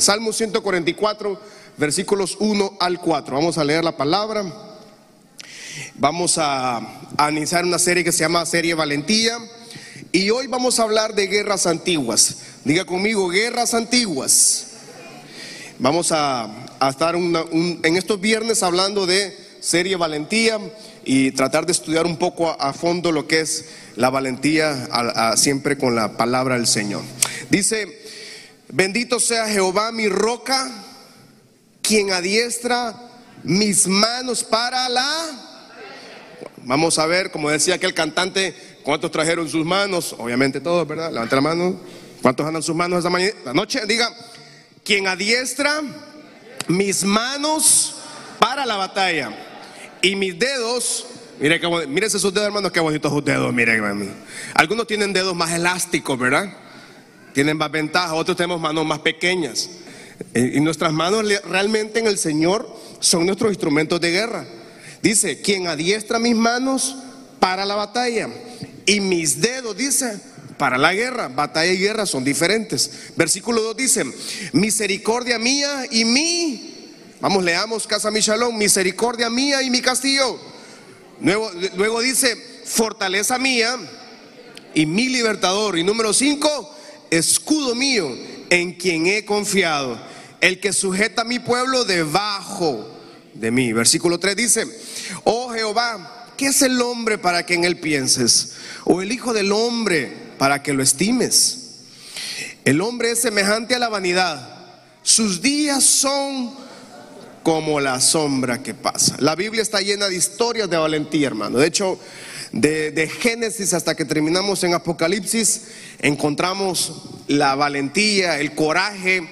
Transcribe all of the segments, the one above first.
Salmo 144, versículos 1 al 4. Vamos a leer la palabra. Vamos a, a iniciar una serie que se llama Serie Valentía. Y hoy vamos a hablar de guerras antiguas. Diga conmigo, guerras antiguas. Vamos a, estar en estos viernes hablando de serie valentía y tratar de estudiar un poco a, a fondo lo que es la valentía siempre con la palabra del Señor. Dice, bendito sea Jehová mi roca, quien adiestra mis manos para la... Vamos a ver, como decía aquel cantante, cuántos trajeron sus manos, obviamente todos, ¿verdad? Levante la mano. ¿Cuántos andan sus manos esta mañana? La noche, diga, quien adiestra mis manos para la batalla y mis dedos, mire, mírese sus dedos, hermanos, qué bonitos sus dedos, miren, hermano. Algunos tienen dedos más elásticos, ¿verdad? Tienen más ventaja, otros tenemos manos más pequeñas. Eh, Y nuestras manos realmente en el Señor son nuestros instrumentos de guerra. Dice, quien adiestra mis manos para la batalla y mis dedos, dice, para la guerra. Batalla y guerra son diferentes. Versículo 2 dice, misericordia mía y mi, vamos, leamos casa mi shalom, misericordia mía y mi castillo. Luego, luego dice, fortaleza mía y mi libertador. Y número 5, escudo mío en quien he confiado, el que sujeta a mi pueblo debajo de mí. Versículo 3 dice, oh Jehová, ¿qué es el hombre para que en él pienses? O el hijo del hombre para que lo estimes. El hombre es semejante a la vanidad. Sus días son como la sombra que pasa. La Biblia está llena de historias de valentía, hermano. De hecho, de, de Génesis hasta que terminamos en Apocalipsis, encontramos la valentía, el coraje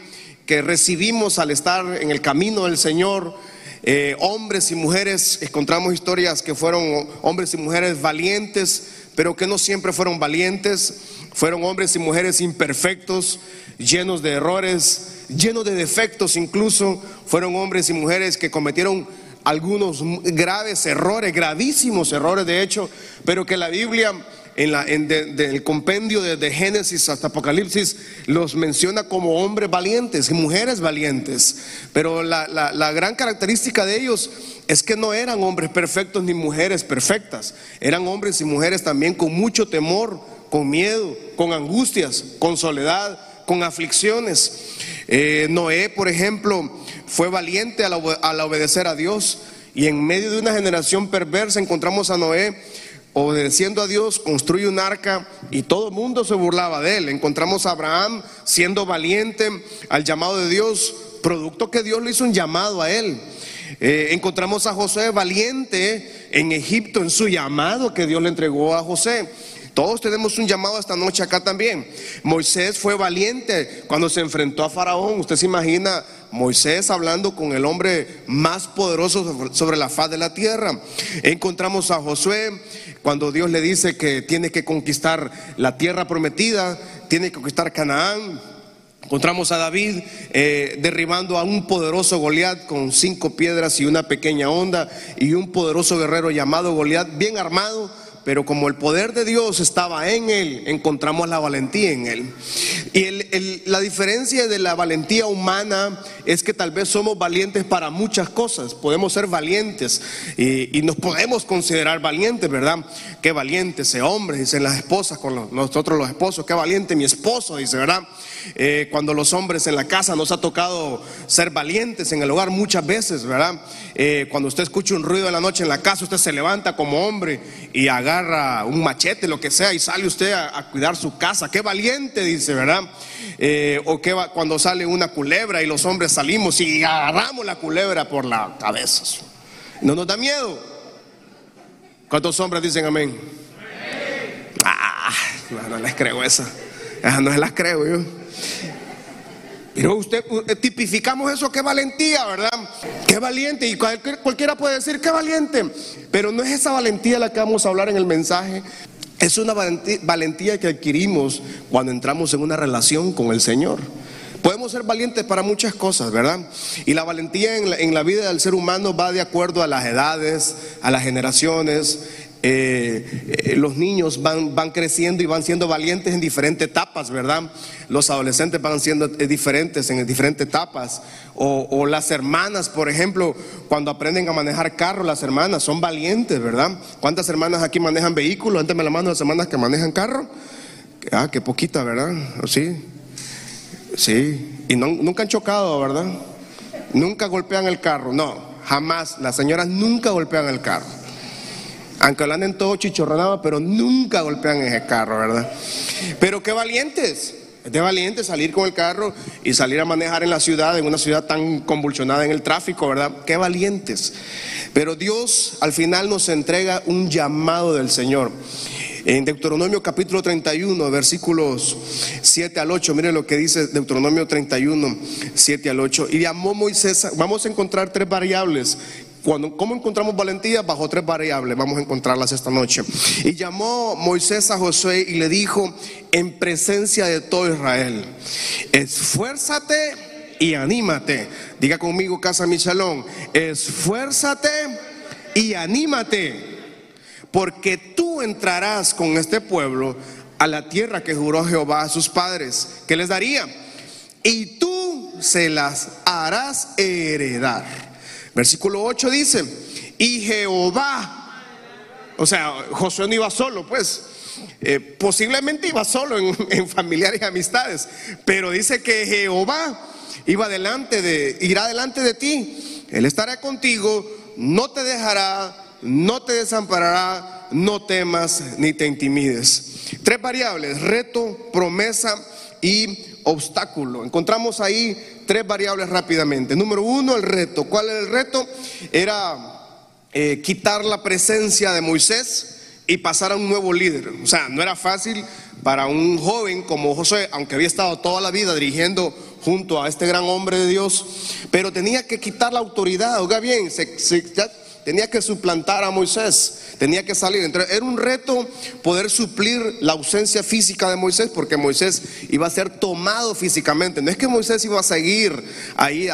que recibimos al estar en el camino del Señor. Eh, hombres y mujeres, encontramos historias que fueron hombres y mujeres valientes, pero que no siempre fueron valientes. Fueron hombres y mujeres imperfectos, llenos de errores, llenos de defectos incluso. Fueron hombres y mujeres que cometieron algunos graves errores, gravísimos errores de hecho, pero que la Biblia en la, de- compendio de, Génesis hasta Apocalipsis los menciona como hombres valientes y mujeres valientes. Pero la, la- la gran característica de ellos es que no eran hombres perfectos ni mujeres perfectas. Eran hombres y mujeres también con mucho temor, con miedo, con angustias, con soledad, con aflicciones. Eh, Noé, por ejemplo, fue valiente al, obe- al obedecer a Dios. Y en medio de una generación perversa encontramos a Noé obedeciendo a Dios, construye un arca y todo el mundo se burlaba de él. Encontramos a Abraham siendo valiente al llamado de Dios, producto que Dios le hizo un llamado a él. Eh, encontramos a José valiente en Egipto en su llamado que Dios le entregó a José. Todos tenemos un llamado esta noche acá también. Moisés fue valiente cuando se enfrentó a Faraón. Usted se imagina Moisés hablando con el hombre más poderoso sobre- la faz de la tierra. Encontramos a Josué cuando Dios le dice que tiene que conquistar la tierra prometida, tiene que conquistar Canaán. Encontramos a David eh, derribando a un poderoso Goliat con cinco piedras y una pequeña onda y un poderoso guerrero llamado Goliat bien armado, pero como el poder de Dios estaba en él, encontramos la valentía en él. Y la diferencia de la valentía humana es que tal vez somos valientes para muchas cosas, podemos ser valientes y nos podemos considerar valientes, ¿verdad? Qué valiente ese hombre, dicen las esposas con nosotros los esposos, qué valiente mi esposo, dice, ¿verdad? Eh, cuando los hombres en la casa nos ha tocado ser valientes en el hogar muchas veces, ¿verdad? Eh, cuando usted escucha un ruido en la noche en la casa, usted se levanta como hombre y agarra un machete, lo que sea, y sale usted a, a cuidar su casa. Qué valiente, dice, ¿verdad? Eh, o que va- cuando sale una culebra y los hombres salimos y agarramos la culebra por la cabeza. No nos da miedo. ¿Cuántos hombres dicen amén? Ah, no, les creo esa. Esas no las creo yo. Pero usted eh, tipificamos eso, qué valentía, ¿verdad? Qué valiente. Y cualquier- cualquiera puede decir, qué valiente. Pero no es esa valentía la que vamos a hablar en el mensaje. Es una valentía que adquirimos cuando entramos en una relación con el Señor. Podemos ser valientes para muchas cosas, ¿verdad? Y la valentía en la, vida del ser humano va de acuerdo a las edades, a las generaciones. eh, eh, los niños van, van creciendo y van siendo valientes en diferentes etapas, ¿verdad? Los adolescentes van siendo eh, diferentes en diferentes etapas. O, las hermanas, por ejemplo, cuando aprenden a manejar carro, las hermanas son valientes, ¿verdad? ¿Cuántas hermanas aquí manejan vehículos? Antes me la mano las hermanas que manejan carro. Ah, qué poquita, ¿verdad? Sí. Sí. Y nunca han chocado, ¿verdad? Nunca golpean el carro. No, jamás. Las señoras nunca golpean el carro aunque lo anden todo chichorronado, pero nunca golpean ese carro, ¿verdad? Pero qué valientes, es de valientes salir con el carro y salir a manejar en la ciudad, en una ciudad tan convulsionada en el tráfico, ¿verdad? Qué valientes. Pero Dios al final nos entrega un llamado del Señor. En Deuteronomio capítulo 31, versículos 7 al 8, miren lo que dice Deuteronomio 31, 7 al 8. Y llamó Moisés, vamos a encontrar tres variables ¿Cómo encontramos valentía? Bajo tres variables, vamos a encontrarlas esta noche. Y llamó Moisés a Josué y le dijo en presencia de todo Israel, esfuérzate y anímate. Diga conmigo, casa Michelón, esfuérzate y anímate, porque tú entrarás con este pueblo a la tierra que juró Jehová a sus padres, que les daría, y tú se las harás heredar. Versículo 8 dice, y Jehová, o sea, Josué no iba solo, pues, eh, posiblemente iba solo en, familiares y amistades, pero dice que Jehová iba delante de, irá delante de ti, Él estará contigo, no te dejará, no te desamparará, no temas ni te intimides. Tres variables, reto, promesa y obstáculo. Encontramos ahí tres variables rápidamente. Número uno, el reto. ¿Cuál era el reto? Era eh, quitar la presencia de Moisés y pasar a un nuevo líder. O sea, no era fácil para un joven como José, aunque había estado toda la vida dirigiendo junto a este gran hombre de Dios, pero tenía que quitar la autoridad. Oiga bien, tenía que suplantar a Moisés tenía que salir. Entonces, era un reto poder suplir la ausencia física de Moisés, porque Moisés iba a ser tomado físicamente. No es que Moisés iba a seguir ahí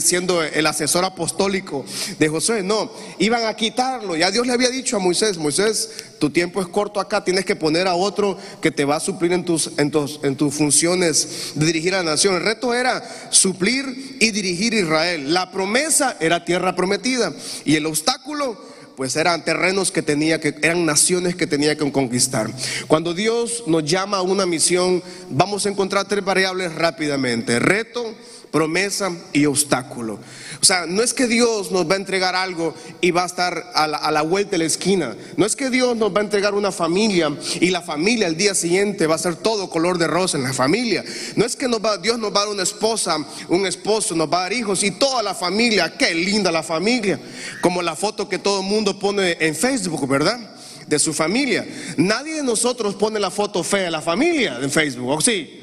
siendo el asesor apostólico de José, no, iban a quitarlo. Ya Dios le había dicho a Moisés, Moisés, tu tiempo es corto acá, tienes que poner a otro que te va a suplir en tus, en tus, en tus funciones de dirigir a la nación. El reto era suplir y dirigir Israel. La promesa era tierra prometida y el obstáculo pues eran terrenos que tenía que, eran naciones que tenía que conquistar. Cuando Dios nos llama a una misión, vamos a encontrar tres variables rápidamente: reto, promesa y obstáculo. O sea, no es que Dios nos va a entregar algo y va a estar a la, vuelta de la esquina. No es que Dios nos va a entregar una familia y la familia el día siguiente va a ser todo color de rosa en la familia. No es que nos va, Dios nos va a dar una esposa, un esposo, nos va a dar hijos y toda la familia. Qué linda la familia. Como la foto que todo el mundo pone en Facebook, ¿verdad? De su familia. Nadie de nosotros pone la foto fea de la familia en Facebook, ¿o sí?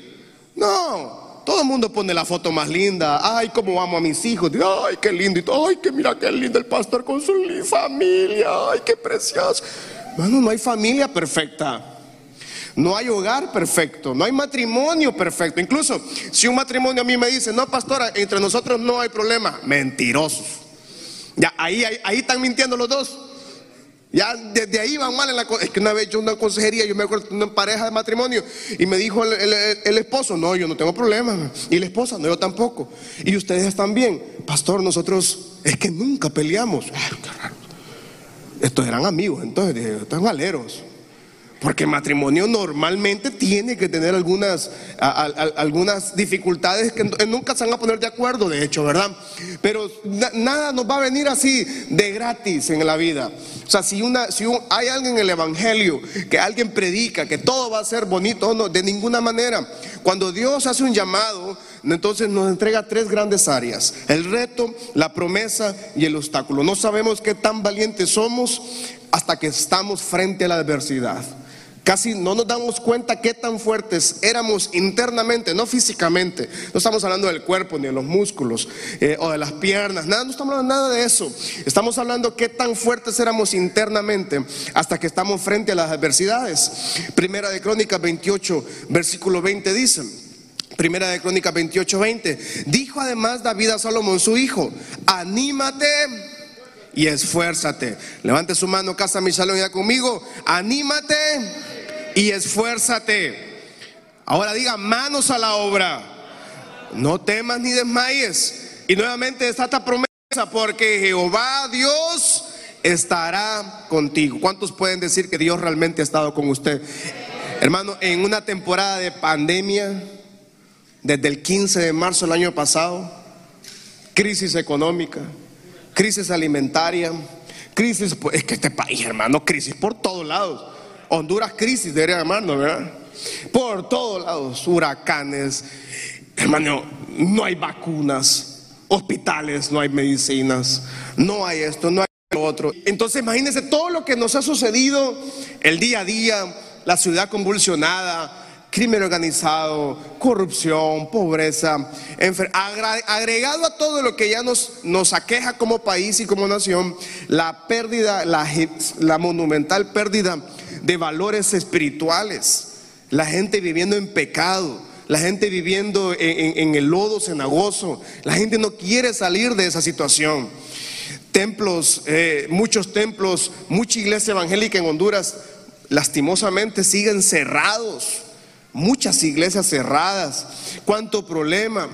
No, todo el mundo pone la foto más linda. Ay, cómo amo a mis hijos. Ay, qué lindo. Ay, que mira qué lindo el pastor con su familia. Ay, qué precioso. Bueno, no hay familia perfecta. No hay hogar perfecto, no hay matrimonio perfecto. Incluso si un matrimonio a mí me dice, no, pastora, entre nosotros no hay problema, mentirosos. Ya, ahí, ahí están mintiendo los dos. Ya desde ahí van mal en la Es que una vez yo una consejería, yo me acuerdo una pareja de matrimonio y me dijo el, esposo, no, yo no tengo problema. Y la esposa, no, yo tampoco. Y ustedes están bien. Pastor, nosotros es que nunca peleamos. Estos eran amigos, entonces, están aleros. Porque matrimonio normalmente tiene que tener algunas, algunas dificultades que nunca se van a poner de acuerdo, de hecho, ¿verdad? Pero nada nos va a venir así de gratis en la vida. O sea, si, una, si hay alguien en el Evangelio que alguien predica que todo va a ser bonito, no, de ninguna manera. Cuando Dios hace un llamado, entonces nos entrega tres grandes áreas, el reto, la promesa y el obstáculo. No sabemos qué tan valientes somos hasta que estamos frente a la adversidad. Casi no nos damos cuenta qué tan fuertes éramos internamente, no físicamente. No estamos hablando del cuerpo ni de los músculos eh, o de las piernas, nada, no estamos hablando nada de eso. Estamos hablando qué tan fuertes éramos internamente hasta que estamos frente a las adversidades. Primera de Crónicas 28, versículo 20 dice. Primera de Crónicas 28, 20. Dijo además David a Salomón, su hijo, anímate y esfuérzate. Levante su mano, casa mi salón, ya conmigo. Anímate y esfuérzate. Ahora diga manos a la obra. No temas ni desmayes. Y nuevamente está esta promesa porque Jehová Dios estará contigo. ¿Cuántos pueden decir que Dios realmente ha estado con usted? Hermano, en una temporada de pandemia, desde el 15 de marzo del año pasado, crisis económica, crisis alimentaria, crisis, pues, es que este país, hermano, crisis por todos lados. Honduras crisis, debería llamarnos, ¿verdad? Por todos lados, huracanes, hermano, no hay vacunas, hospitales, no hay medicinas, no hay esto, no hay lo otro. Entonces imagínense todo lo que nos ha sucedido el día a día, la ciudad convulsionada, crimen organizado, corrupción, pobreza, agregado a todo lo que ya nos, aqueja como país y como nación, la pérdida, la, la monumental pérdida de valores espirituales, la gente viviendo en pecado, la gente viviendo en, el lodo cenagoso, la gente no quiere salir de esa situación. Templos, eh, muchos templos, mucha iglesia evangélica en Honduras, lastimosamente siguen cerrados muchas iglesias cerradas, cuánto problema.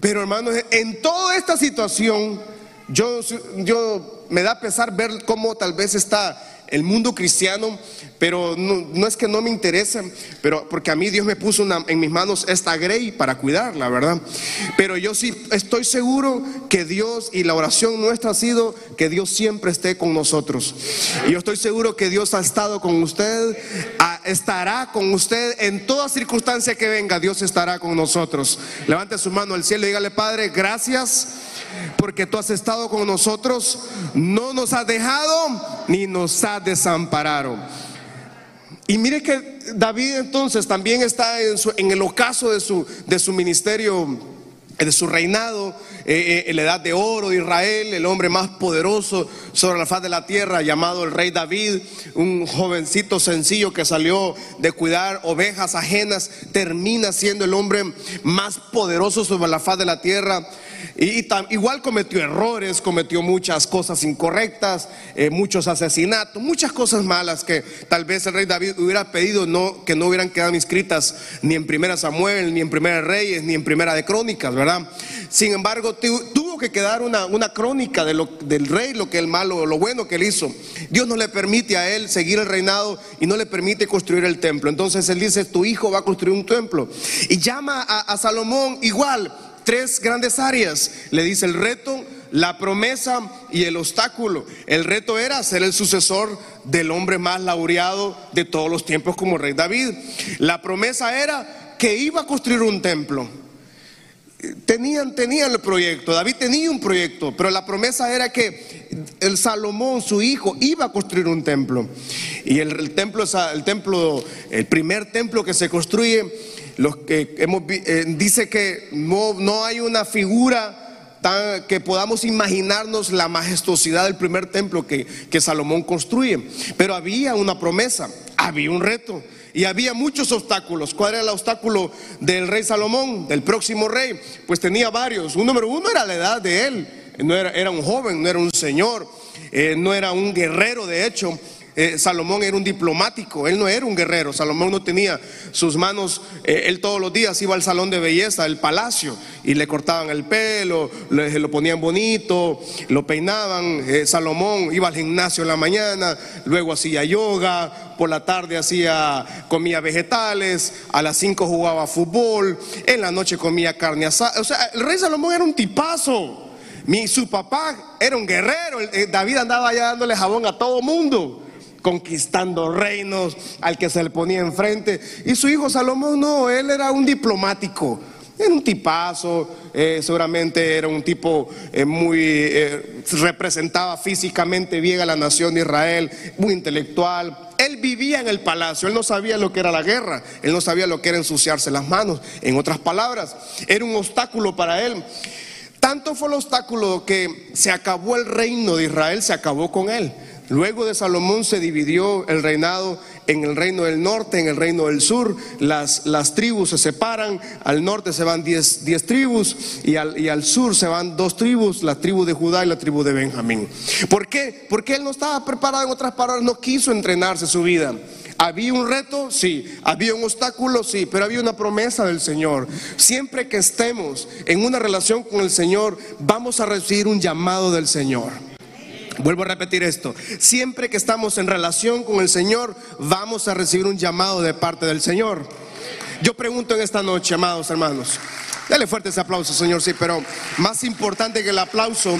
Pero hermanos, en toda esta situación, yo, yo me da pesar ver cómo tal vez está el mundo cristiano, pero no, es que no me interese, pero porque a mí Dios me puso en mis manos esta grey para cuidarla, ¿verdad? Pero yo sí estoy seguro que Dios y la oración nuestra ha sido que Dios siempre esté con nosotros. Y yo estoy seguro que Dios ha estado con usted, estará con usted en toda circunstancia que venga, Dios estará con nosotros. Levante su mano al cielo y dígale, Padre, gracias porque tú has estado con nosotros, no nos has dejado ni nos has desamparado. Y mire que David entonces también está en, el ocaso de su, de su ministerio, de su reinado, eh, eh, en la edad de oro de Israel, el hombre más poderoso sobre la faz de la tierra, llamado el rey David, un jovencito sencillo que salió de cuidar ovejas ajenas, termina siendo el hombre más poderoso sobre la faz de la tierra. Y, igual cometió errores, cometió muchas cosas incorrectas, eh, muchos asesinatos, muchas cosas malas que tal vez el rey David hubiera pedido no, que no hubieran quedado inscritas ni en Primera Samuel, ni en Primera Reyes, ni en Primera de Crónicas, ¿verdad? Sin embargo, tuvo que quedar una, una crónica del rey, lo que el malo, lo bueno que él hizo. Dios no le permite a él seguir el reinado y no le permite construir el templo. Entonces él dice, tu hijo va a construir un templo. Y llama a Salomón igual tres grandes áreas. Le dice el reto, la promesa y el obstáculo. El reto era ser el sucesor del hombre más laureado de todos los tiempos como rey David. La promesa era que iba a construir un templo. Tenían, tenían el proyecto, David tenía un proyecto, pero la promesa era que el Salomón, su hijo, iba a construir un templo. Y el, templo, el templo, el primer templo que se construye los que hemos, eh, dice que no, no hay una figura tan, que podamos imaginarnos la majestuosidad del primer templo que, que Salomón construye. Pero había una promesa, había un reto. Y había muchos obstáculos. ¿Cuál era el obstáculo del rey Salomón, del próximo rey? Pues tenía varios. Un número uno era la edad de él. No era, era un joven, no era un señor, eh, no era un guerrero, de hecho. Eh, Salomón era un diplomático, él no era un guerrero, Salomón no tenía sus manos, eh, él todos los días iba al salón de belleza, al palacio, y le cortaban el pelo, le, lo ponían bonito, lo peinaban, eh, Salomón iba al gimnasio en la mañana, luego hacía yoga, por la tarde hacía, comía vegetales, a las 5 jugaba fútbol, en la noche comía carne asada, o sea, el rey Salomón era un tipazo. Mi, su papá era un guerrero, David andaba allá dándole jabón a todo mundo conquistando reinos al que se le ponía enfrente. Y su hijo Salomón no, él era un diplomático, era un tipazo, eh, seguramente era un tipo eh, muy, eh, representaba físicamente bien a la nación de Israel, muy intelectual. Él vivía en el palacio, él no sabía lo que era la guerra, él no sabía lo que era ensuciarse las manos. En otras palabras, era un obstáculo para él. Tanto fue el obstáculo que se acabó el reino de Israel, se acabó con él. Luego de Salomón se dividió el reinado en el reino del norte, en el reino del sur. Las, las tribus se separan. Al norte se van diez, tribus y al, y al, sur se van dos tribus, la tribu de Judá y la tribu de Benjamín. ¿Por qué? Porque él no estaba preparado, en otras palabras, no quiso entrenarse su vida. ¿Había un reto? Sí. ¿Había un obstáculo? Sí. Pero había una promesa del Señor. Siempre que estemos en una relación con el Señor, vamos a recibir un llamado del Señor. Vuelvo a repetir esto. Siempre que estamos en relación con el Señor, vamos a recibir un llamado de parte del Señor. Yo pregunto en esta noche, amados hermanos. Dale fuerte ese aplauso, Señor, sí, pero más importante que el aplauso,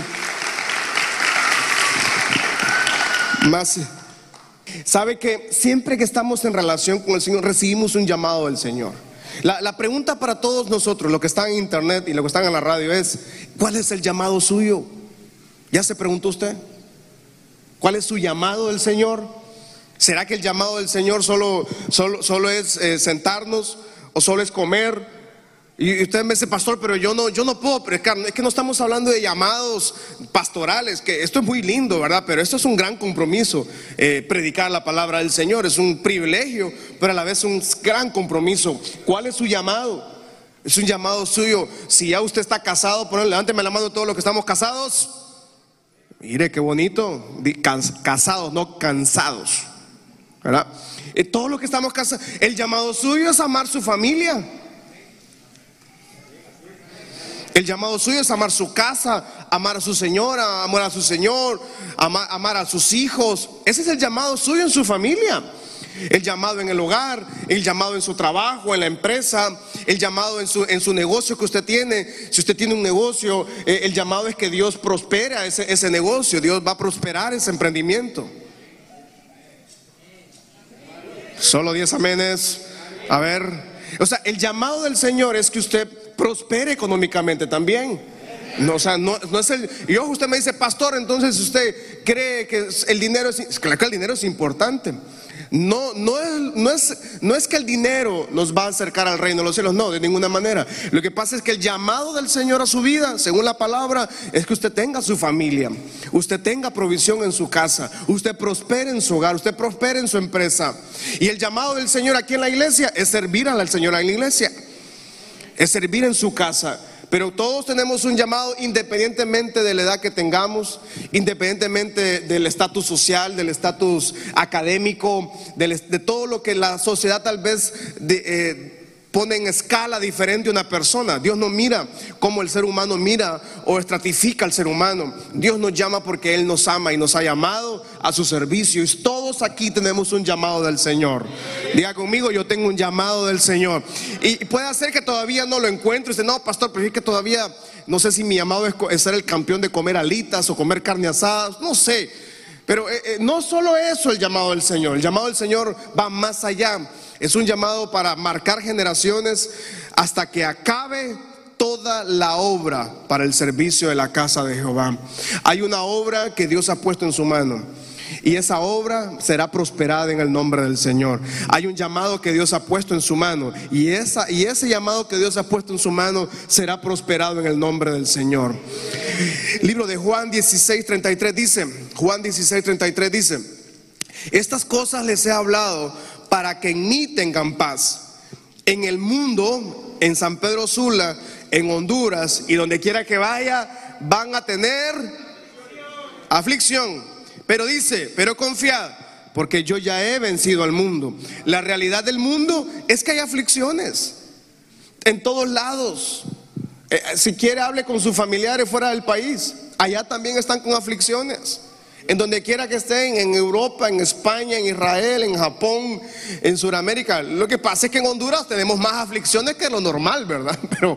más Sabe que siempre que estamos en relación con el Señor recibimos un llamado del Señor. La, pregunta para todos nosotros, los que están en internet y los que están en la radio, es, ¿cuál es el llamado suyo? ¿Ya se preguntó usted? ¿Cuál es su llamado del Señor? ¿Será que el llamado del Señor solo, solo, solo es eh, sentarnos o solo es comer? Y usted me dice, pastor, pero yo no, yo no puedo predicar. Es que no estamos hablando de llamados pastorales, que esto es muy lindo, ¿verdad? Pero esto es un gran compromiso. Eh, predicar la palabra del Señor es un privilegio, pero a la vez un gran compromiso. ¿Cuál es su llamado? Es un llamado suyo. Si ya usted está casado, ponle, levánteme la mano todos los que estamos casados. Mire qué bonito. Casados, no cansados. ¿Verdad? Eh, todos los que estamos casados, el llamado suyo es amar su familia. El llamado suyo es amar su casa, amar a su señora, amar a su señor, amar, a sus hijos. Ese es el llamado suyo en su familia. El llamado en el hogar, el llamado en su trabajo, en la empresa, el llamado en su, en su negocio que usted tiene. Si usted tiene un negocio, eh, el llamado es que Dios prospere ese, ese negocio, Dios va a prosperar ese emprendimiento. Solo diez amenes. A ver, o sea, el llamado del Señor es que usted prospere económicamente también. No, o sea, no, es el. Y usted me dice, pastor, entonces usted cree que el dinero es. Claro que el dinero es importante. No, no, es, no, es, no es que el dinero nos va a acercar al reino de los cielos, no, de ninguna manera. Lo que pasa es que el llamado del Señor a su vida, según la palabra, es que usted tenga su familia, usted tenga provisión en su casa, usted prospere en su hogar, usted prospere en su empresa. Y el llamado del Señor aquí en la iglesia es servir al Señor en la iglesia, es servir en su casa. Pero todos tenemos un llamado independientemente de la edad que tengamos, independientemente del estatus social, del estatus académico, de todo lo que la sociedad tal vez de, eh, pone en escala diferente una persona. Dios no mira como el ser humano mira o estratifica al ser humano. Dios nos llama porque Él nos ama y nos ha llamado a su servicio. Y todos aquí tenemos un llamado del Señor. Diga conmigo, yo tengo un llamado del Señor. Y puede ser que todavía no lo encuentre. Dice, no, pastor, pero es que todavía no sé si mi llamado es ser el campeón de comer alitas o comer carne asada. No sé. Pero eh, eh, no solo eso el llamado del Señor. El llamado del Señor va más allá. Es un llamado para marcar generaciones hasta que acabe toda la obra para el servicio de la casa de Jehová. Hay una obra que Dios ha puesto en su mano. Y esa obra será prosperada en el nombre del Señor. Hay un llamado que Dios ha puesto en su mano. Y, esa, y ese llamado que Dios ha puesto en su mano será prosperado en el nombre del Señor. Libro de Juan 16, 33 dice, Juan 16, 33 dice, estas cosas les he hablado para que en mí tengan paz. En el mundo, en San Pedro Sula, en Honduras y donde quiera que vaya, van a tener aflicción. Pero dice, pero confiad, porque yo ya he vencido al mundo. La realidad del mundo es que hay aflicciones en todos lados. Eh, si quiere, hable con sus familiares fuera del país. Allá también están con aflicciones en donde quiera que estén, en Europa, en España, en Israel, en Japón, en Sudamérica. Lo que pasa es que en Honduras tenemos más aflicciones que lo normal, ¿verdad? Pero,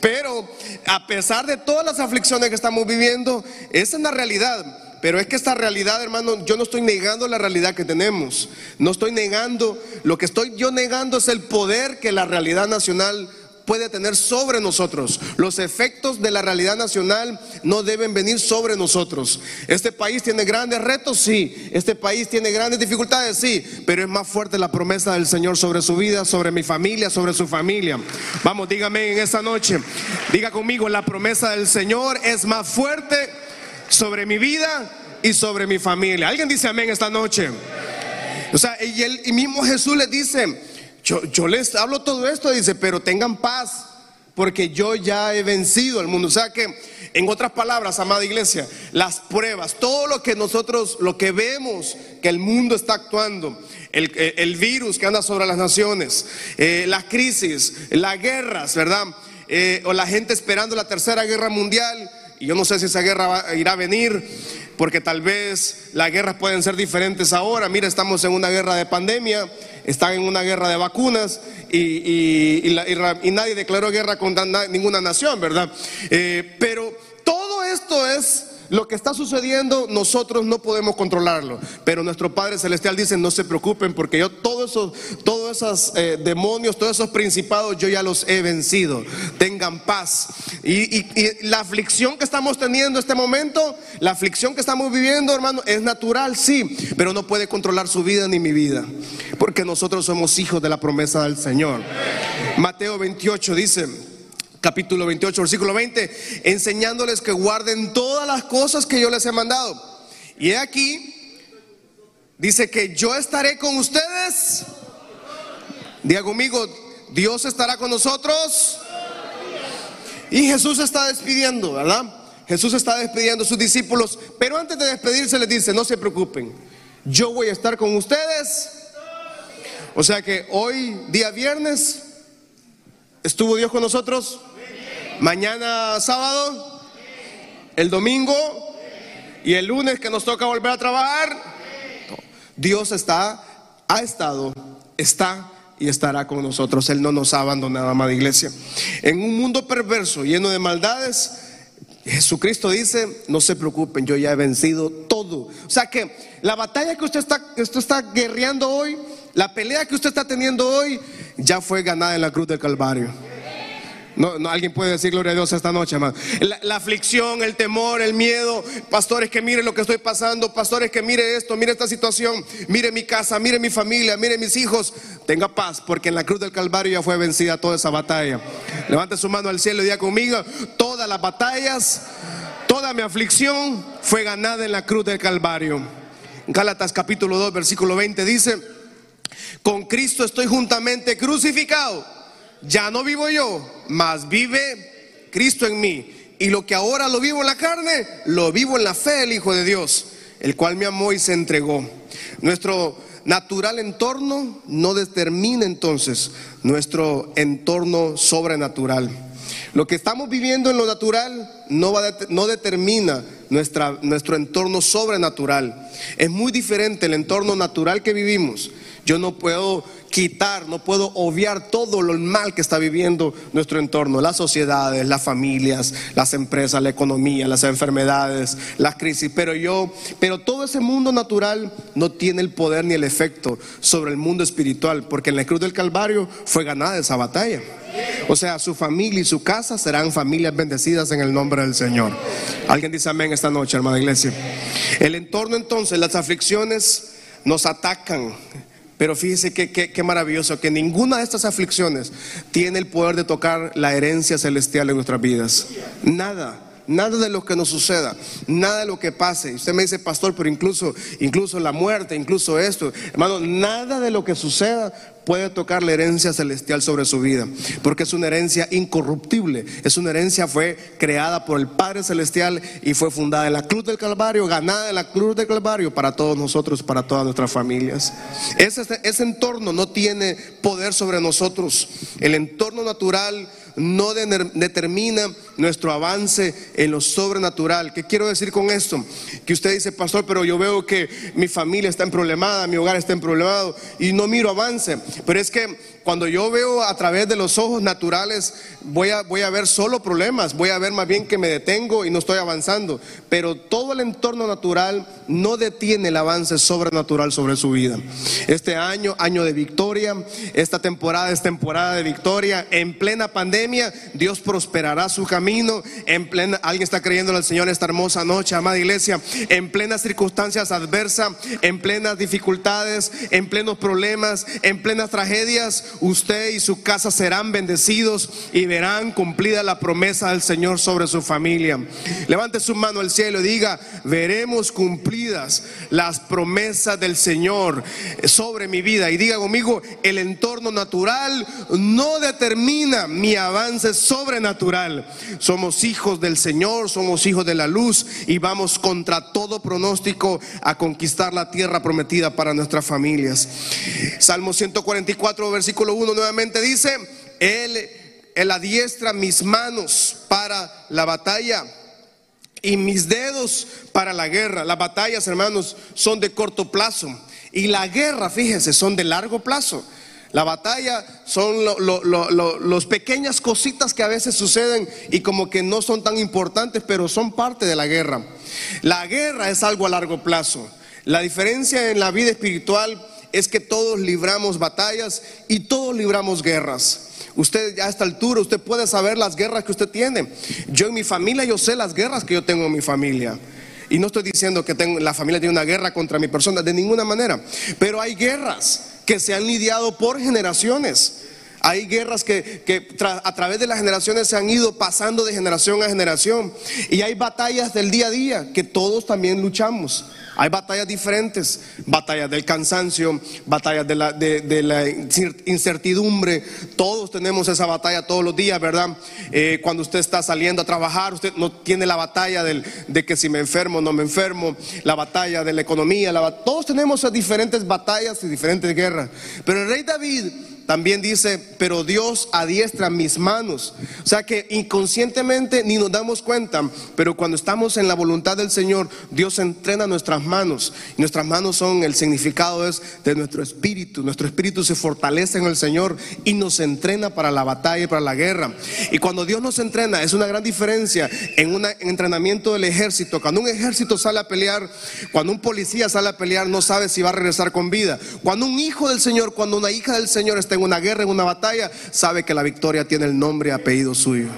pero a pesar de todas las aflicciones que estamos viviendo, esa es la realidad. Pero es que esta realidad, hermano, yo no estoy negando la realidad que tenemos. No estoy negando, lo que estoy yo negando es el poder que la realidad nacional puede tener sobre nosotros. Los efectos de la realidad nacional no deben venir sobre nosotros. Este país tiene grandes retos, sí. Este país tiene grandes dificultades, sí. Pero es más fuerte la promesa del Señor sobre su vida, sobre mi familia, sobre su familia. Vamos, dígame en esta noche. Diga conmigo, la promesa del Señor es más fuerte sobre mi vida y sobre mi familia. ¿Alguien dice amén esta noche? O sea, y el mismo Jesús les dice, yo, les hablo todo esto, dice, pero tengan paz, porque yo ya he vencido al mundo. O sea que, en otras palabras, amada iglesia, las pruebas, todo lo que nosotros, lo que vemos que el mundo está actuando, el, el- el virus que anda sobre las naciones, eh, las crisis, las guerras, ¿verdad? Eh, o la gente esperando la tercera guerra mundial, y yo no sé si esa guerra irá a venir, porque tal vez las guerras pueden ser diferentes ahora. Mira, estamos en una guerra de pandemia, están en una guerra de vacunas y, nadie declaró guerra contra na- ninguna nación, ¿verdad? Eh, pero todo esto es lo que está sucediendo, nosotros no podemos controlarlo. Pero nuestro Padre Celestial dice, no se preocupen porque yo todos esos, todos esos eh, demonios, todos esos principados, yo ya los he vencido. Tengan paz. Y, y- y la aflicción que estamos teniendo en este momento, la aflicción que estamos viviendo, hermano, es natural, sí, pero no puede controlar su vida ni mi vida. Porque nosotros somos hijos de la promesa del Señor. Mateo 28 dice capítulo 28, versículo 20, enseñándoles que guarden todas las cosas que yo les he mandado. Y he aquí, dice que yo estaré con ustedes. Diga conmigo, Dios estará con nosotros. Y Jesús está despidiendo, ¿verdad? Jesús está despidiendo a sus discípulos, pero antes de despedirse les dice, no se preocupen, yo voy a estar con ustedes. O sea que hoy, día viernes, estuvo Dios con nosotros. Mañana sábado, el domingo y el lunes que nos toca volver a trabajar. Dios está, ha estado, está y estará con nosotros. Él no nos ha abandonado, amada iglesia. En un mundo perverso, lleno de maldades, Jesucristo dice, no se preocupen, yo ya he vencido todo. O sea que la batalla que usted está, que usted está guerreando hoy, la pelea que usted está teniendo hoy, ya fue ganada en la cruz del Calvario. No, no, alguien puede decir gloria a Dios esta noche, hermano. La, aflicción, el temor, el miedo. Pastores que miren lo que estoy pasando. Pastores que mire esto, mire esta situación. Mire mi casa, mire mi familia, mire mis hijos. Tenga paz, porque en la cruz del Calvario ya fue vencida toda esa batalla. Levante su mano al cielo y diga conmigo: todas las batallas, toda mi aflicción fue ganada en la cruz del Calvario. Gálatas capítulo 2, versículo 20 dice: Con Cristo estoy juntamente crucificado. Ya no vivo yo, mas vive Cristo en mí. Y lo que ahora lo vivo en la carne, lo vivo en la fe del Hijo de Dios, el cual me amó y se entregó. Nuestro natural entorno no determina entonces nuestro entorno sobrenatural. Lo que estamos viviendo en lo natural no, no determina nuestra, nuestro entorno sobrenatural. Es muy diferente el entorno natural que vivimos. Yo no puedo quitar, no puedo obviar todo lo mal que está viviendo nuestro entorno, las sociedades, las familias, las empresas, la economía, las enfermedades, las crisis, pero yo, pero todo ese mundo natural no tiene el poder ni el efecto sobre el mundo espiritual, porque en la cruz del Calvario fue ganada esa batalla. O sea, su familia y su casa serán familias bendecidas en el nombre del Señor. Alguien dice amén esta noche, hermana iglesia. El entorno entonces, las aflicciones nos atacan. Pero fíjese que, que- qué maravilloso que ninguna de estas aflicciones tiene el poder de tocar la herencia celestial en nuestras vidas. Nada. Nada de lo que nos suceda, nada de lo que pase. Usted me dice, pastor, pero incluso, incluso la muerte, incluso esto, hermano, nada de lo que suceda puede tocar la herencia celestial sobre su vida, porque es una herencia incorruptible, es una herencia fue creada por el Padre celestial y fue fundada en la cruz del Calvario, ganada en la cruz del Calvario para todos nosotros, para todas nuestras familias. Ese, ese entorno no tiene poder sobre nosotros. El entorno natural no de- determina nuestro avance en lo sobrenatural. ¿Qué quiero decir con esto? Que usted dice, pastor, pero yo veo que mi familia está en problemada, mi hogar está en problemado y no miro avance. Pero es que cuando yo veo a través de los ojos naturales, voy a, voy a ver solo problemas, voy a ver más bien que me detengo y no estoy avanzando. Pero todo el entorno natural no detiene el avance sobrenatural sobre su vida. Este año, año de victoria, esta temporada es temporada de victoria. En plena pandemia, Dios prosperará su camino en plena, alguien está creyendo al Señor esta hermosa noche, amada iglesia, en plenas circunstancias adversas, en plenas dificultades, en plenos problemas, en plenas tragedias, usted y su casa serán bendecidos y verán cumplida la promesa del Señor sobre su familia. Levante su mano al cielo y diga, veremos cumplidas las promesas del Señor sobre mi vida. Y diga conmigo, el entorno natural no determina mi avance sobrenatural. Somos hijos del Señor, somos hijos de la luz y vamos contra todo pronóstico a conquistar la tierra prometida para nuestras familias. Salmo 144, versículo 1 nuevamente dice, Él, Él adiestra mis manos para la batalla y mis dedos para la guerra. Las batallas, hermanos, son de corto plazo y la guerra, fíjense, son de largo plazo. La batalla son las pequeñas cositas que a veces suceden y como que no son tan importantes, pero son parte de la guerra. La guerra es algo a largo plazo. La diferencia en la vida espiritual es que todos libramos batallas y todos libramos guerras. Usted ya a esta altura, usted puede saber las guerras que usted tiene. Yo en mi familia, yo sé las guerras que yo tengo en mi familia. Y no estoy diciendo que tengo, la familia tiene una guerra contra mi persona, de ninguna manera. Pero hay guerras que se han lidiado por generaciones. Hay guerras que, a través de las generaciones se han ido pasando de generación a generación. Y hay batallas del día a día que todos también luchamos. Hay batallas diferentes, batallas del cansancio, batallas de la, la incertidumbre. Todos tenemos esa batalla todos los días, ¿verdad? Eh, cuando usted está saliendo a trabajar, usted no tiene la batalla de que si me enfermo o no me enfermo, la batalla de la economía, todos tenemos diferentes batallas y diferentes guerras. Pero el rey David también dice, pero Dios adiestra mis manos. O sea que inconscientemente ni nos damos cuenta, pero cuando estamos en la voluntad del Señor, Dios entrena nuestras manos. Y nuestras manos son, el significado es de nuestro espíritu. Nuestro espíritu se fortalece en el Señor y nos entrena para la batalla y para la guerra. Y cuando Dios nos entrena, es una gran diferencia en un entrenamiento del ejército. Cuando un ejército sale a pelear, cuando un policía sale a pelear, no sabe si va a regresar con vida. Cuando un hijo del Señor, cuando una hija del Señor está en una guerra, en una batalla, sabe que la victoria tiene el nombre y apellido suyo.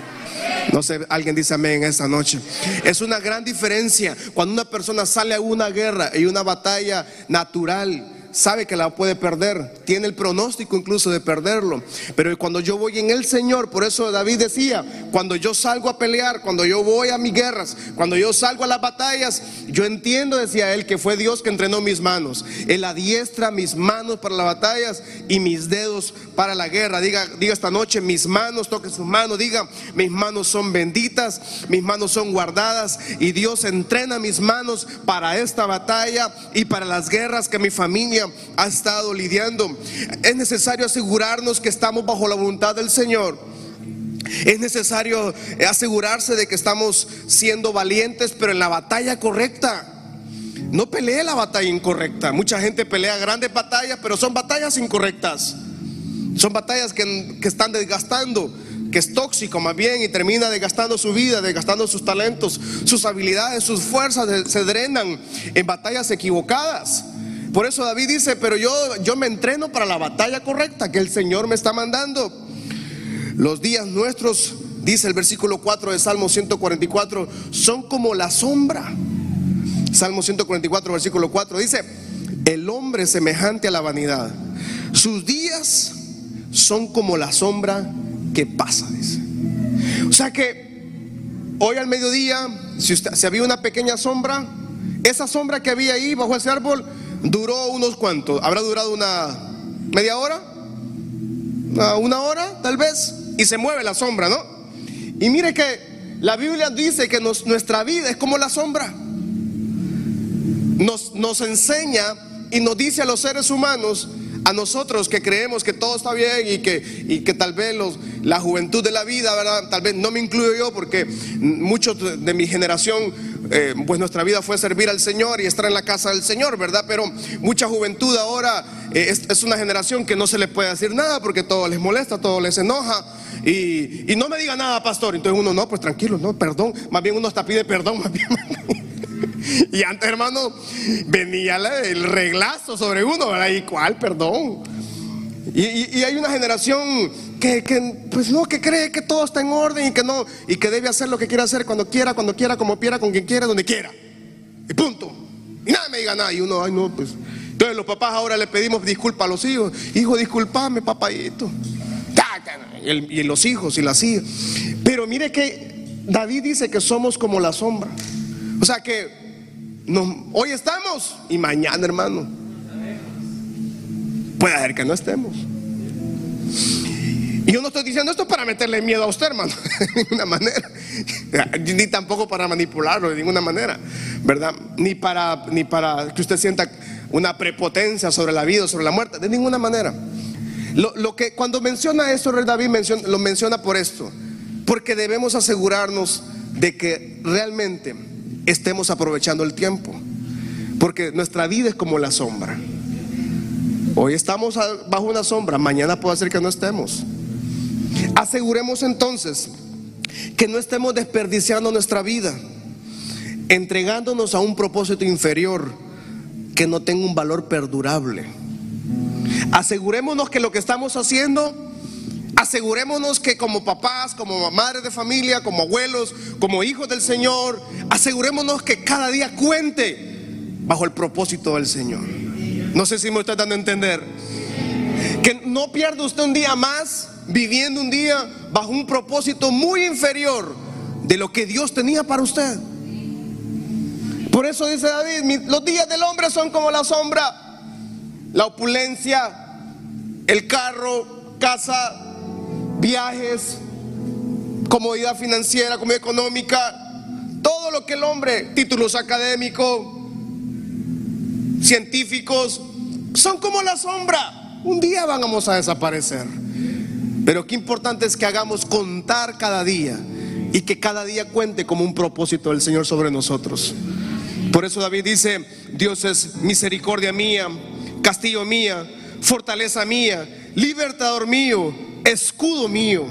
No sé, alguien dice amén esta noche. Es una gran diferencia cuando una persona sale a una guerra y una batalla natural sabe que la puede perder, tiene el pronóstico incluso de perderlo. Pero cuando yo voy en el Señor, por eso David decía, cuando yo salgo a pelear, cuando yo voy a mis guerras, cuando yo salgo a las batallas, yo entiendo, decía él, que fue Dios que entrenó mis manos. Él adiestra mis manos para las batallas y mis dedos para la guerra. Diga, diga esta noche, mis manos, toque sus manos, diga, mis manos son benditas, mis manos son guardadas y Dios entrena mis manos para esta batalla y para las guerras que mi familia ha estado lidiando. Es necesario asegurarnos que estamos bajo la voluntad del Señor. Es necesario asegurarse de que estamos siendo valientes, pero en la batalla correcta. No pelee la batalla incorrecta. Mucha gente pelea grandes batallas, pero son batallas incorrectas. Son batallas que, están desgastando, que es tóxico más bien y termina desgastando su vida, desgastando sus talentos, sus habilidades, sus fuerzas se drenan en batallas equivocadas. Por eso David dice, pero yo, yo me entreno para la batalla correcta que el Señor me está mandando. Los días nuestros, dice el versículo 4 de Salmo 144, son como la sombra. Salmo 144, versículo 4 dice, el hombre semejante a la vanidad. Sus días son como la sombra que pasa. O sea que hoy al mediodía, si, usted, si había una pequeña sombra, esa sombra que había ahí bajo ese árbol Duró unos cuantos, habrá durado una media hora, una, hora tal vez, y se mueve la sombra, ¿no? Y mire que la Biblia dice que nuestra vida es como la sombra. Nos, nos enseña y nos dice a los seres humanos a nosotros que creemos que todo está bien y que, y que tal vez los, la juventud de la vida, ¿verdad? Tal vez no me incluyo yo porque muchos de mi generación eh, pues nuestra vida fue servir al Señor y estar en la casa del Señor, ¿verdad? Pero mucha juventud ahora eh, es, una generación que no se le puede decir nada porque todo les molesta, todo les enoja. Y, no me diga nada, pastor. Entonces uno, no, pues tranquilo, no, perdón. Más bien uno hasta pide perdón, más bien. Y antes, hermano, venía el reglazo sobre uno, ¿verdad? ¿Y cuál? Perdón. Y, hay una generación que, que, pues no, que cree que todo está en orden y que no, y que debe hacer lo que quiera hacer cuando quiera, cuando quiera, como quiera, con quien quiera, donde quiera. Y punto. Y nada me diga nada. Y uno, ay no, pues. Entonces los papás ahora le pedimos disculpas a los hijos. Hijo, disculpame, papayito. Y, los hijos y las hijas. Pero mire que David dice que somos como la sombra. O sea que hoy estamos y mañana, hermano. Puede ser que no estemos. Y yo no estoy diciendo esto para meterle miedo a usted, hermano, de ninguna manera. Ni tampoco para manipularlo de ninguna manera, ¿verdad? Ni para, ni para que usted sienta una prepotencia sobre la vida o sobre la muerte, de ninguna manera. Lo, que cuando menciona esto, David lo menciona por esto, porque debemos asegurarnos de que realmente estemos aprovechando el tiempo, porque nuestra vida es como la sombra. Hoy estamos bajo una sombra, mañana puede ser que no estemos. Aseguremos entonces que no estemos desperdiciando nuestra vida, entregándonos a un propósito inferior que no tenga un valor perdurable. Asegurémonos que lo que estamos haciendo, asegurémonos que como papás, como madres de familia, como abuelos, como hijos del Señor, asegurémonos que cada día cuente bajo el propósito del Señor. No sé si me está dando a entender. Que no pierda usted un día más viviendo un día bajo un propósito muy inferior de lo que Dios tenía para usted. Por eso dice David, los días del hombre son como la sombra, la opulencia, el carro, casa, viajes, comodidad financiera, comodidad económica, todo lo que el hombre, títulos académicos, científicos, son como la sombra. Un día vamos a desaparecer. Pero qué importante es que hagamos contar cada día y que cada día cuente como un propósito del Señor sobre nosotros. Por eso David dice, Dios es misericordia mía, castillo mía, fortaleza mía, libertador mío, escudo mío.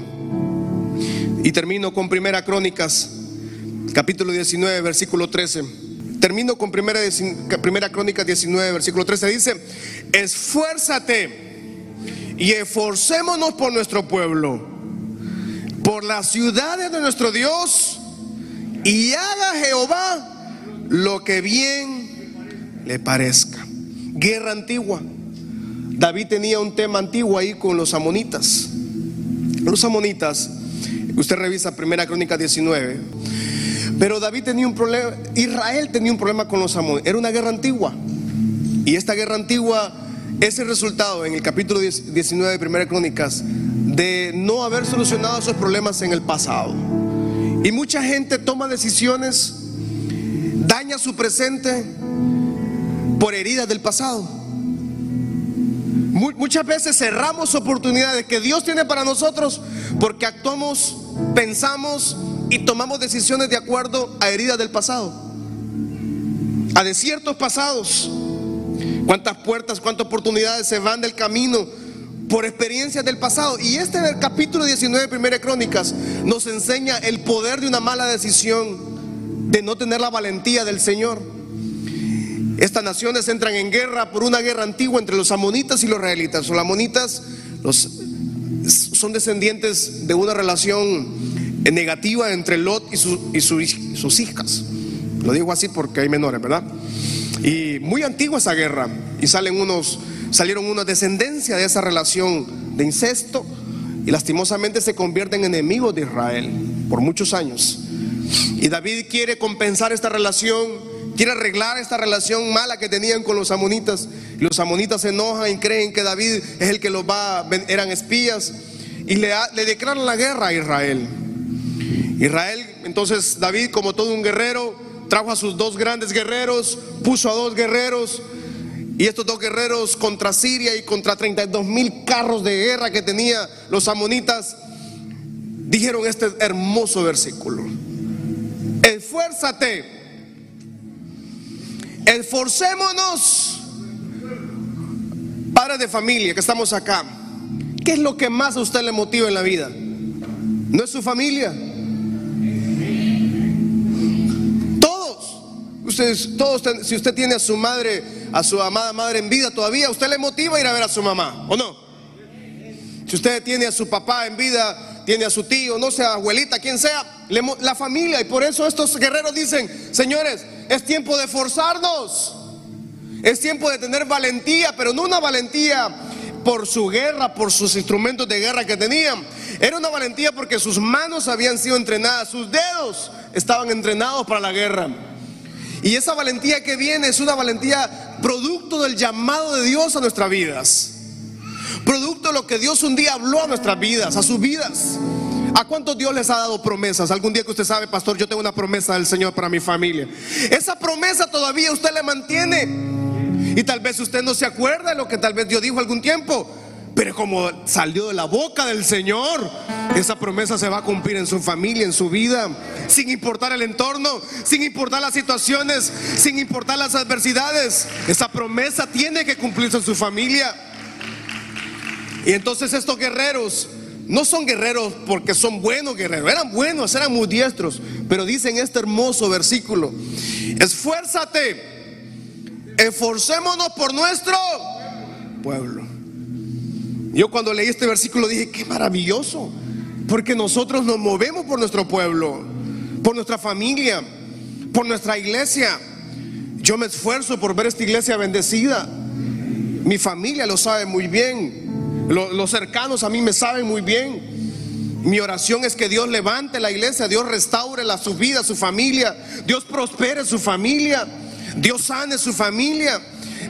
Y termino con Primera Crónicas, capítulo 19, versículo 13. Termino con Primera, primera Crónicas 19, versículo 13. Dice, esfuérzate y esforcémonos por nuestro pueblo, por las ciudades de nuestro Dios, y haga Jehová lo que bien le parezca. Guerra antigua. David tenía un tema antiguo ahí con los amonitas. Los amonitas, usted revisa Primera Crónica 19. Pero David tenía un problema, Israel tenía un problema con los amonitas. Era una guerra antigua. Y esta guerra antigua es el resultado en el capítulo 19 de 1 Crónicas de no haber solucionado esos problemas en el pasado. Y mucha gente toma decisiones, daña su presente por heridas del pasado. Muchas veces cerramos oportunidades que Dios tiene para nosotros porque actuamos, pensamos y tomamos decisiones de acuerdo a heridas del pasado, a desiertos pasados cuántas puertas, cuántas oportunidades se van del camino por experiencias del pasado. Y este en el capítulo 19 de Primera Crónicas nos enseña el poder de una mala decisión, de no tener la valentía del Señor. Estas naciones entran en guerra por una guerra antigua entre los amonitas y los israelitas. Los amonitas son descendientes de una relación negativa entre Lot y, y sus hijas. Lo digo así porque hay menores, ¿verdad? Y muy antigua esa guerra. Y salen unos, salieron una descendencia de esa relación de incesto. Y lastimosamente se convierten en enemigos de Israel por muchos años. Y David quiere compensar esta relación, quiere arreglar esta relación mala que tenían con los amonitas. Los amonitas se enojan y creen que David es el que los va, eran espías. Y le, le declaran la guerra a Israel. Israel, entonces David como todo un guerrero, trajo a sus dos grandes guerreros, puso a dos guerreros, y estos dos guerreros contra Siria y contra 32 mil carros de guerra que tenía los amonitas, dijeron este hermoso versículo. Esfuérzate, esforcémonos, padres de familia que estamos acá. ¿Qué es lo que más a usted le motiva en la vida? ¿No es su familia? todos, si usted tiene a su madre, a su amada madre en vida todavía, usted le motiva a ir a ver a su mamá, ¿o no? Si usted tiene a su papá en vida, tiene a su tío, no sea abuelita, quien sea, la familia. Y por eso estos guerreros dicen, señores, es tiempo de forzarnos. Es tiempo de tener valentía, pero no una valentía por su guerra, por sus instrumentos de guerra que tenían. Era una valentía porque sus manos habían sido entrenadas, sus dedos estaban entrenados para la guerra. Y esa valentía que viene es una valentía producto del llamado de Dios a nuestras vidas. Producto de lo que Dios un día habló a nuestras vidas, a sus vidas. ¿A cuántos Dios les ha dado promesas? Algún día que usted sabe, pastor, yo tengo una promesa del Señor para mi familia. Esa promesa todavía usted la mantiene. Y tal vez usted no se acuerda de lo que tal vez Dios dijo algún tiempo. Pero como salió de la boca del Señor, esa promesa se va a cumplir en su familia, en su vida, sin importar el entorno, sin importar las situaciones, sin importar las adversidades. Esa promesa tiene que cumplirse en su familia. Y entonces estos guerreros no son guerreros porque son buenos guerreros, eran buenos, eran muy diestros, pero dicen este hermoso versículo, esfuérzate, esforcémonos por nuestro pueblo. Yo cuando leí este versículo dije, qué maravilloso, porque nosotros nos movemos por nuestro pueblo, por nuestra familia, por nuestra iglesia. Yo me esfuerzo por ver esta iglesia bendecida. Mi familia lo sabe muy bien. Los, cercanos a mí me saben muy bien. Mi oración es que Dios levante la iglesia, Dios restaure la, su vida, su familia, Dios prospere su familia, Dios sane su familia.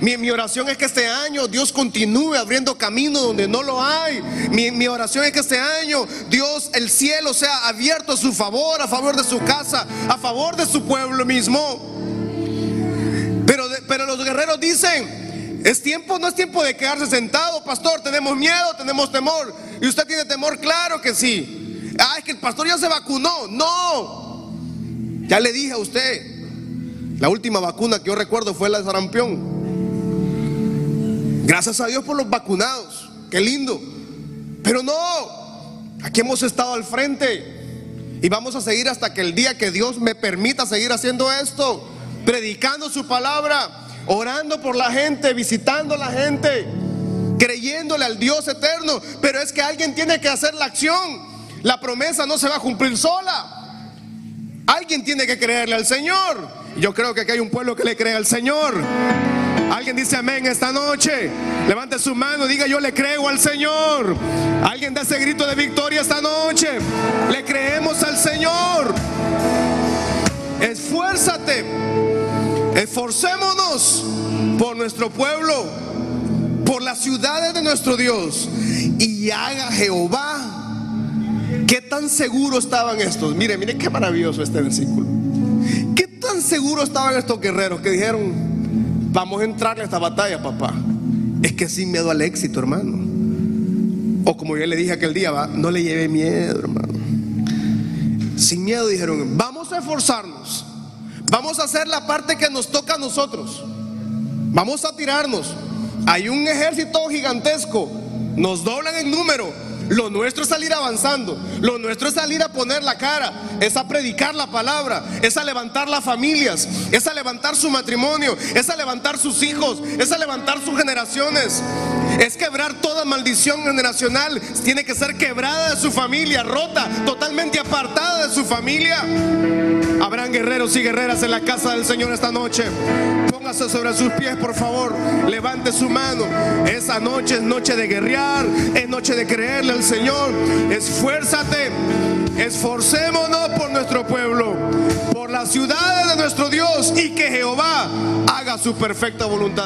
Mi, mi, oración es que este año Dios continúe abriendo camino donde no lo hay. Mi, mi, oración es que este año Dios, el cielo sea abierto a su favor, a favor de su casa, a favor de su pueblo mismo. Pero, pero los guerreros dicen, es tiempo, no es tiempo de quedarse sentado, pastor. Tenemos miedo, tenemos temor. ¿Y usted tiene temor? Claro que sí. Ah, es que el pastor ya se vacunó. No. Ya le dije a usted. La última vacuna que yo recuerdo fue la de sarampión. Gracias a Dios por los vacunados. Qué lindo. Pero no. Aquí hemos estado al frente. Y vamos a seguir hasta que el día que Dios me permita seguir haciendo esto. Predicando su palabra orando por la gente, visitando a la gente, creyéndole al Dios eterno. Pero es que alguien tiene que hacer la acción. La promesa no se va a cumplir sola. Alguien tiene que creerle al Señor. Yo creo que aquí hay un pueblo que le cree al Señor. Alguien dice amén esta noche. Levante su mano y diga yo le creo al Señor. Alguien da ese grito de victoria esta noche. Le creemos al Señor. Esfuérzate Esforcémonos por nuestro pueblo, por las ciudades de nuestro Dios. Y haga Jehová. ¿Qué tan seguro estaban estos? Mire, mire qué maravilloso este versículo. ¿Qué tan seguro estaban estos guerreros que dijeron, vamos a entrar a esta batalla, papá? Es que sin miedo al éxito, hermano. O como yo le dije aquel día, va, no le lleve miedo, hermano. Sin miedo dijeron, vamos a esforzarnos Vamos a hacer la parte que nos toca a nosotros. Vamos a tirarnos. Hay un ejército gigantesco. Nos doblan en número. Lo nuestro es salir avanzando. Lo nuestro es salir a poner la cara. Es a predicar la palabra. Es a levantar las familias. Es a levantar su matrimonio. Es a levantar sus hijos. Es a levantar sus generaciones. Es quebrar toda maldición generacional. Tiene que ser quebrada de su familia. Rota. Totalmente apartada de su familia. Habrán guerreros y guerreras en la casa del Señor esta noche. Póngase sobre sus pies, por favor. Levante su mano. Esa noche es noche de guerrear, es noche de creerle al Señor. Esfuérzate. Esforcémonos por nuestro pueblo, por las ciudades de nuestro Dios y que Jehová haga su perfecta voluntad.